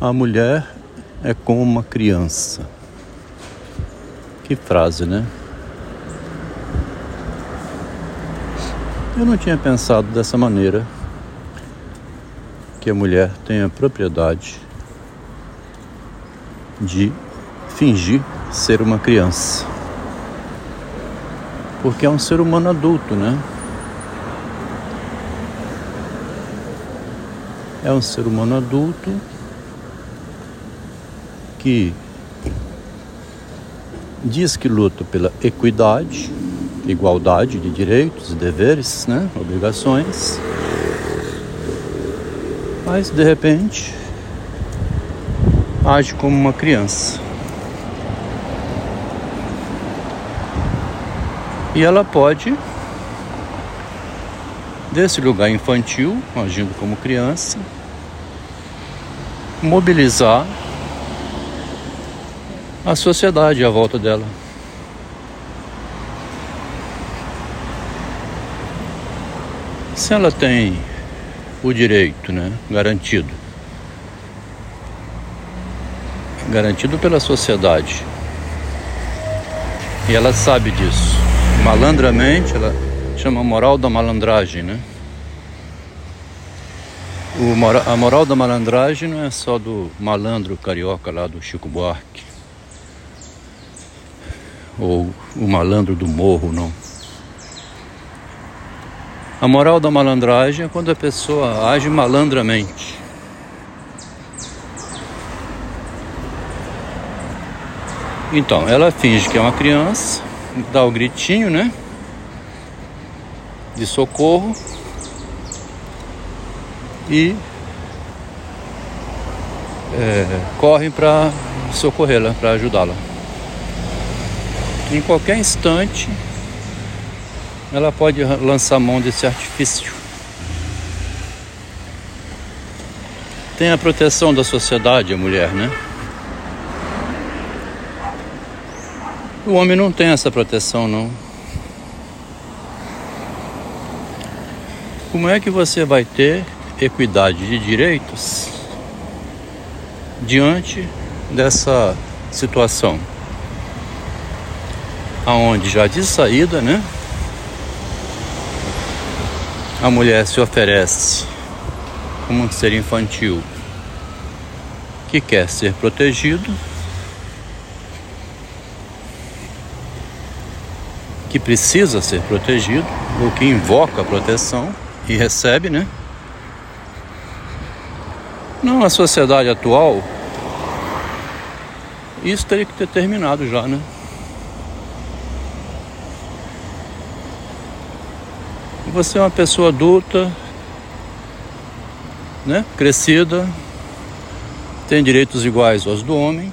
A mulher é como uma criança. Que frase, né? Eu não tinha pensado dessa maneira que a mulher tem a propriedade de fingir ser uma criança. Porque é um ser humano adulto, né? É um ser humano adulto que diz que luta pela equidade, igualdade de direitos e deveres, né, obrigações, mas de repente age como uma criança. E ela pode, desse lugar infantil, agindo como criança, mobilizar a sociedade à volta dela. Se ela tem o direito, né, garantido, garantido pela sociedade, e ela sabe disso, malandramente, ela chama moral da malandragem, né? O, a moral da malandragem não é só do malandro carioca lá do Chico Buarque ou o malandro do morro, não. A moral da malandragem é quando a pessoa age malandramente. Então, ela finge que é uma criança, dá o gritinho, né? De socorro e é, correm para socorrê-la, para ajudá-la em qualquer instante ela pode lançar mão desse artifício. Tem a proteção da sociedade, a mulher, né? O homem não tem essa proteção, não. Como é que você vai ter equidade de direitos diante dessa situação? Aonde já de saída, né? A mulher se oferece como um ser infantil que quer ser protegido, que precisa ser protegido, ou que invoca a proteção e recebe, né? Não, a sociedade atual, isso teria que ter terminado já, né? Você é uma pessoa adulta, né? Crescida, tem direitos iguais aos do homem.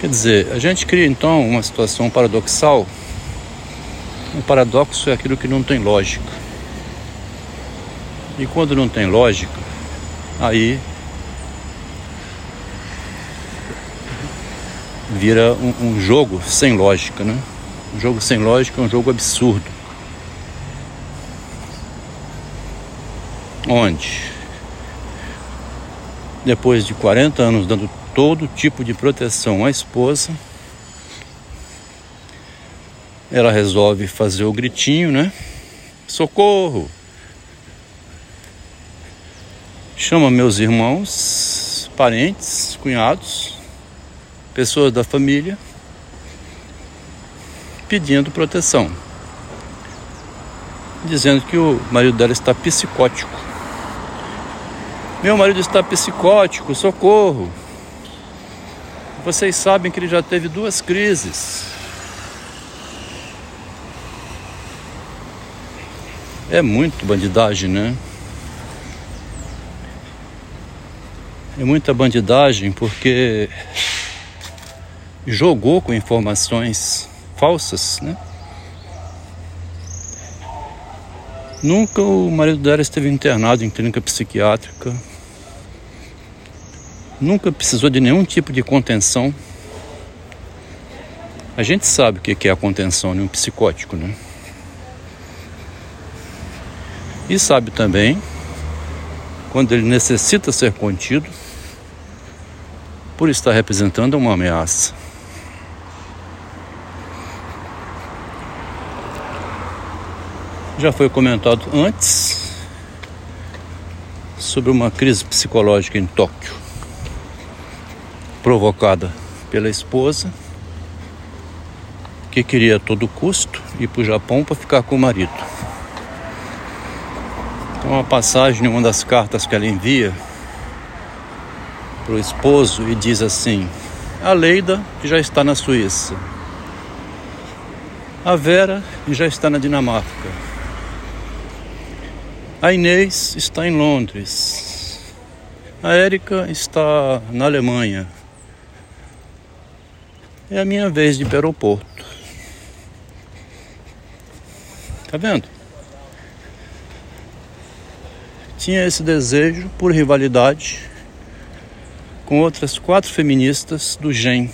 Quer dizer, a gente cria então uma situação paradoxal. Um paradoxo é aquilo que não tem lógica. E quando não tem lógica, aí vira um, um jogo sem lógica, né? Um jogo sem lógica é um jogo absurdo. Onde, depois de 40 anos dando todo tipo de proteção à esposa, ela resolve fazer o gritinho, né? Socorro! Chama meus irmãos, parentes, cunhados, pessoas da família pedindo proteção, dizendo que o marido dela está psicótico. Meu marido está psicótico, socorro. Vocês sabem que ele já teve duas crises. É muito bandidagem, né? É muita bandidagem porque jogou com informações falsas, né? Nunca o marido dela esteve internado em clínica psiquiátrica. Nunca precisou de nenhum tipo de contenção. A gente sabe o que é a contenção de um psicótico, né? E sabe também quando ele necessita ser contido por estar representando uma ameaça. Já foi comentado antes sobre uma crise psicológica em Tóquio, provocada pela esposa, que queria a todo custo ir para o Japão para ficar com o marido. Tem uma passagem em uma das cartas que ela envia para o esposo e diz assim: A Leida, já está na Suíça, a Vera já está na Dinamarca. A Inês está em Londres. A Érica está na Alemanha. É a minha vez de ir para o aeroporto. Tá vendo? Tinha esse desejo por rivalidade com outras quatro feministas do GEM.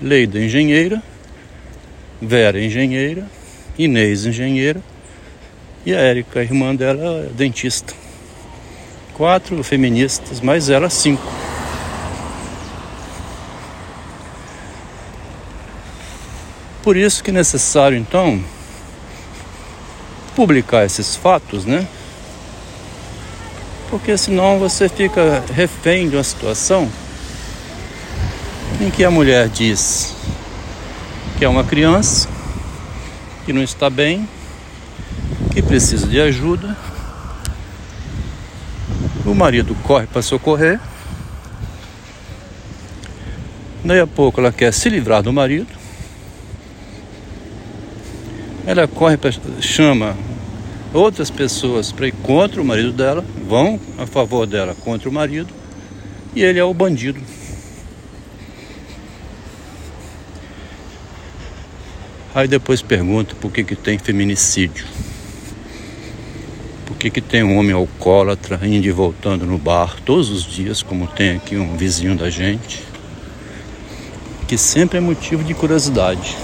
Leida engenheira, Vera engenheira, Inês, engenheira, e a Érica, irmã dela, dentista. Quatro feministas, mais ela cinco. Por isso que é necessário, então, publicar esses fatos, né? Porque senão você fica refém de uma situação em que a mulher diz que é uma criança que não está bem, que precisa de ajuda. O marido corre para socorrer. Daí a pouco ela quer se livrar do marido. Ela corre para chama outras pessoas para ir contra o marido dela, vão a favor dela contra o marido, e ele é o bandido. Aí depois pergunta por que, que tem feminicídio. Por que, que tem um homem alcoólatra indo e voltando no bar todos os dias, como tem aqui um vizinho da gente, que sempre é motivo de curiosidade.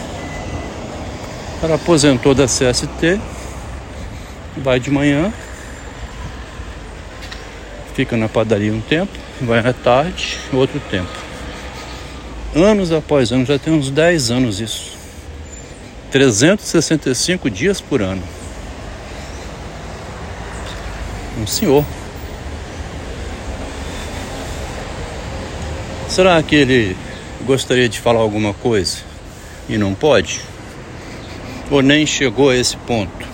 O cara aposentou da CST, vai de manhã, fica na padaria um tempo, vai à tarde, outro tempo. Anos após anos, já tem uns 10 anos isso. 365 dias por ano. Um senhor. Será que ele gostaria de falar alguma coisa e não pode? Ou nem chegou a esse ponto?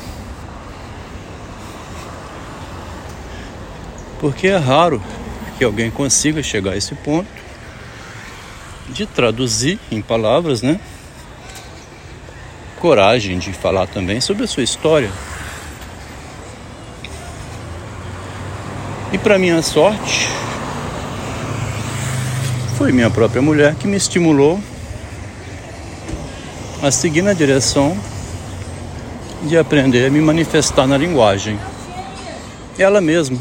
Porque é raro que alguém consiga chegar a esse ponto de traduzir em palavras, né? Coragem de falar também sobre a sua história. E para minha sorte, foi minha própria mulher que me estimulou a seguir na direção de aprender a me manifestar na linguagem. Ela mesma.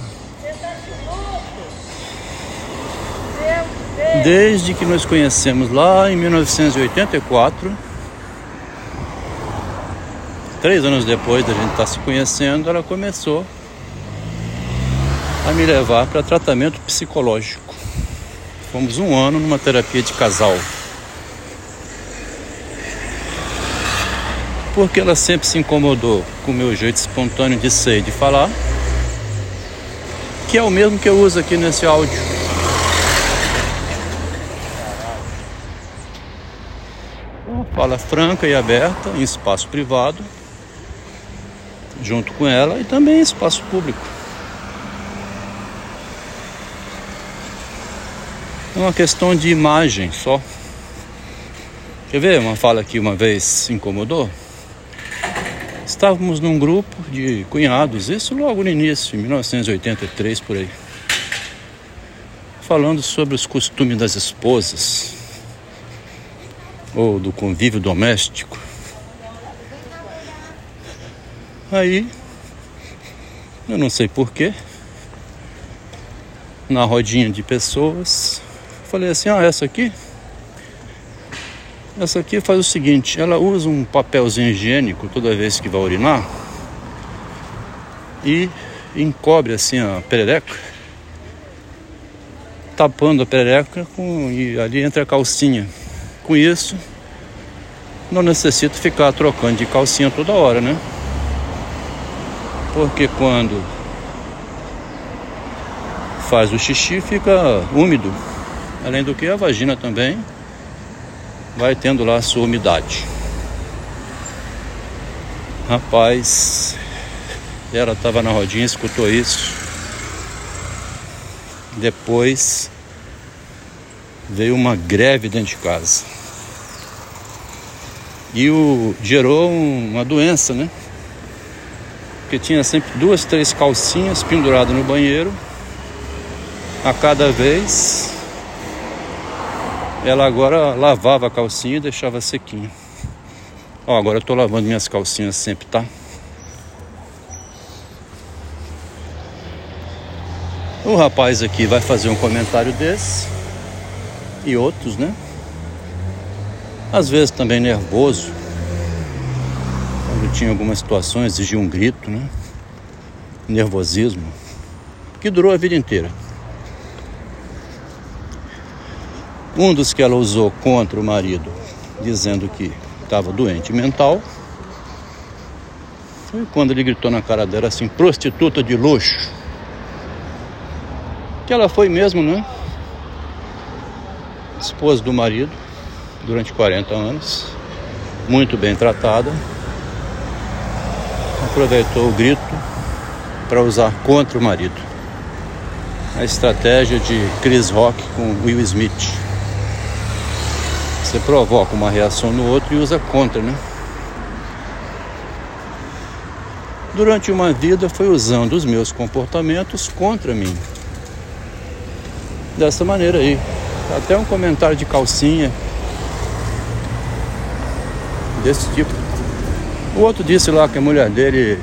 Desde que nos conhecemos lá em 1984, Três anos depois da gente estar tá se conhecendo, ela começou a me levar para tratamento psicológico. Fomos um ano numa terapia de casal. Porque ela sempre se incomodou com o meu jeito espontâneo de ser e de falar, que é o mesmo que eu uso aqui nesse áudio. Uma fala franca e aberta, em espaço privado, junto com ela e também espaço público. É uma questão de imagem só. Quer ver uma fala que uma vez incomodou? Estávamos num grupo de cunhados, isso logo no início, em 1983 por aí, falando sobre os costumes das esposas ou do convívio doméstico. Aí, eu não sei porquê, na rodinha de pessoas, falei assim: ah, essa aqui Essa aqui faz o seguinte, ela usa um papelzinho higiênico toda vez que vai urinar e encobre assim a perereca, tapando a perereca com, e ali entra a calcinha. Com isso, não necessito ficar trocando de calcinha toda hora, né? Porque quando faz o xixi fica úmido. Além do que a vagina também vai tendo lá a sua umidade. Rapaz, ela estava na rodinha, escutou isso. Depois veio uma greve dentro de casa. E o gerou uma doença, né? Porque tinha sempre duas, três calcinhas penduradas no banheiro. A cada vez ela agora lavava a calcinha e deixava sequinha. Ó, agora eu tô lavando minhas calcinhas sempre, tá? O rapaz aqui vai fazer um comentário desse e outros, né? Às vezes também nervoso. Tinha algumas situações, exigia um grito, né? Nervosismo. Que durou a vida inteira. Um dos que ela usou contra o marido, dizendo que estava doente mental, foi quando ele gritou na cara dela assim: prostituta de luxo. Que ela foi mesmo, né? Esposa do marido durante 40 anos, muito bem tratada. Aproveitou o grito para usar contra o marido. A estratégia de Chris Rock com Will Smith. Você provoca uma reação no outro e usa contra, né? Durante uma vida foi usando os meus comportamentos contra mim. Dessa maneira aí. Até um comentário de calcinha. Desse tipo. O outro disse lá que a mulher dele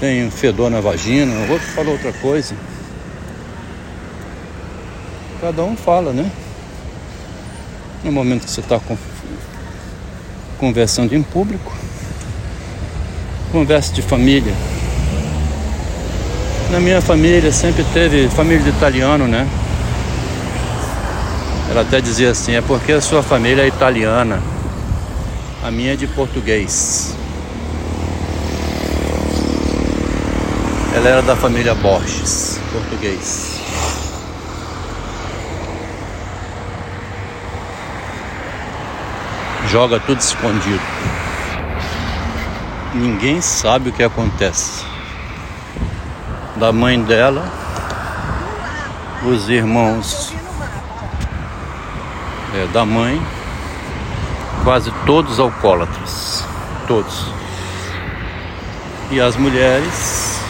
tem um fedor na vagina, o outro falou outra coisa. Cada um fala, né? no momento que você está conversando em público, conversa de família. Na minha família sempre teve família de italiano, né? Ela até dizia assim, é porque a sua família é italiana, a minha é de português. Ela era da família Borges, português. joga tudo escondido. Ninguém sabe o que acontece. Da mãe dela, os irmãos é, da mãe, quase todos alcoólatras. Todos. E as mulheres,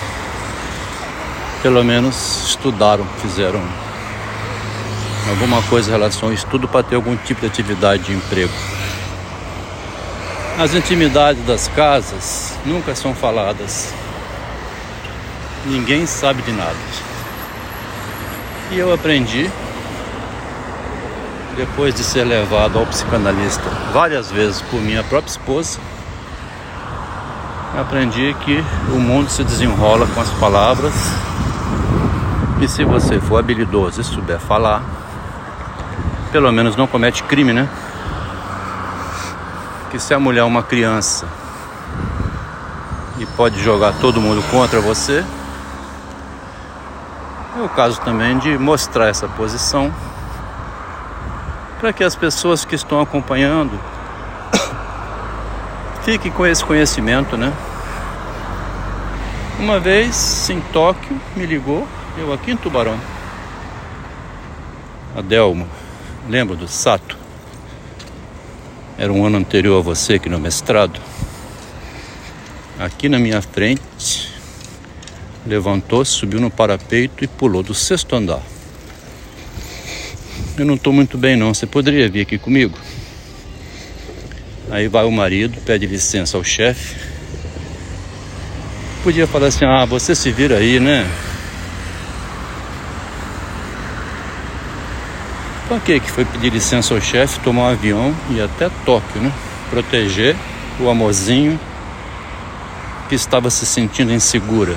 pelo menos, estudaram, fizeram alguma coisa em relação ao estudo para ter algum tipo de atividade de emprego. As intimidades das casas nunca são faladas. Ninguém sabe de nada. E eu aprendi, depois de ser levado ao psicanalista várias vezes por minha própria esposa, aprendi que o mundo se desenrola com as palavras. E se você for habilidoso e souber falar, pelo menos não comete crime, né? que se a mulher é uma criança e pode jogar todo mundo contra você, é o caso também de mostrar essa posição para que as pessoas que estão acompanhando fiquem com esse conhecimento, né? Uma vez em Tóquio me ligou, eu aqui em Tubarão, a Delma, lembra do Sato? Era um ano anterior a você aqui no mestrado. Aqui na minha frente, levantou, subiu no parapeito e pulou do sexto andar. Eu não estou muito bem não, você poderia vir aqui comigo? Aí vai o marido, pede licença ao chefe. Podia falar assim, ah, você se vira aí, né? Pra quê? Que foi pedir licença ao chefe, tomar um avião e até Tóquio, né? Proteger o amorzinho que estava se sentindo insegura.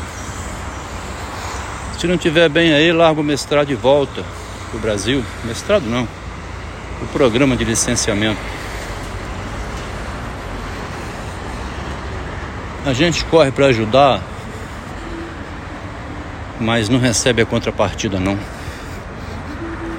Se não tiver bem aí, larga o mestrado de volta pro Brasil. Mestrado não. O programa de licenciamento. A gente corre para ajudar, mas não recebe a contrapartida não.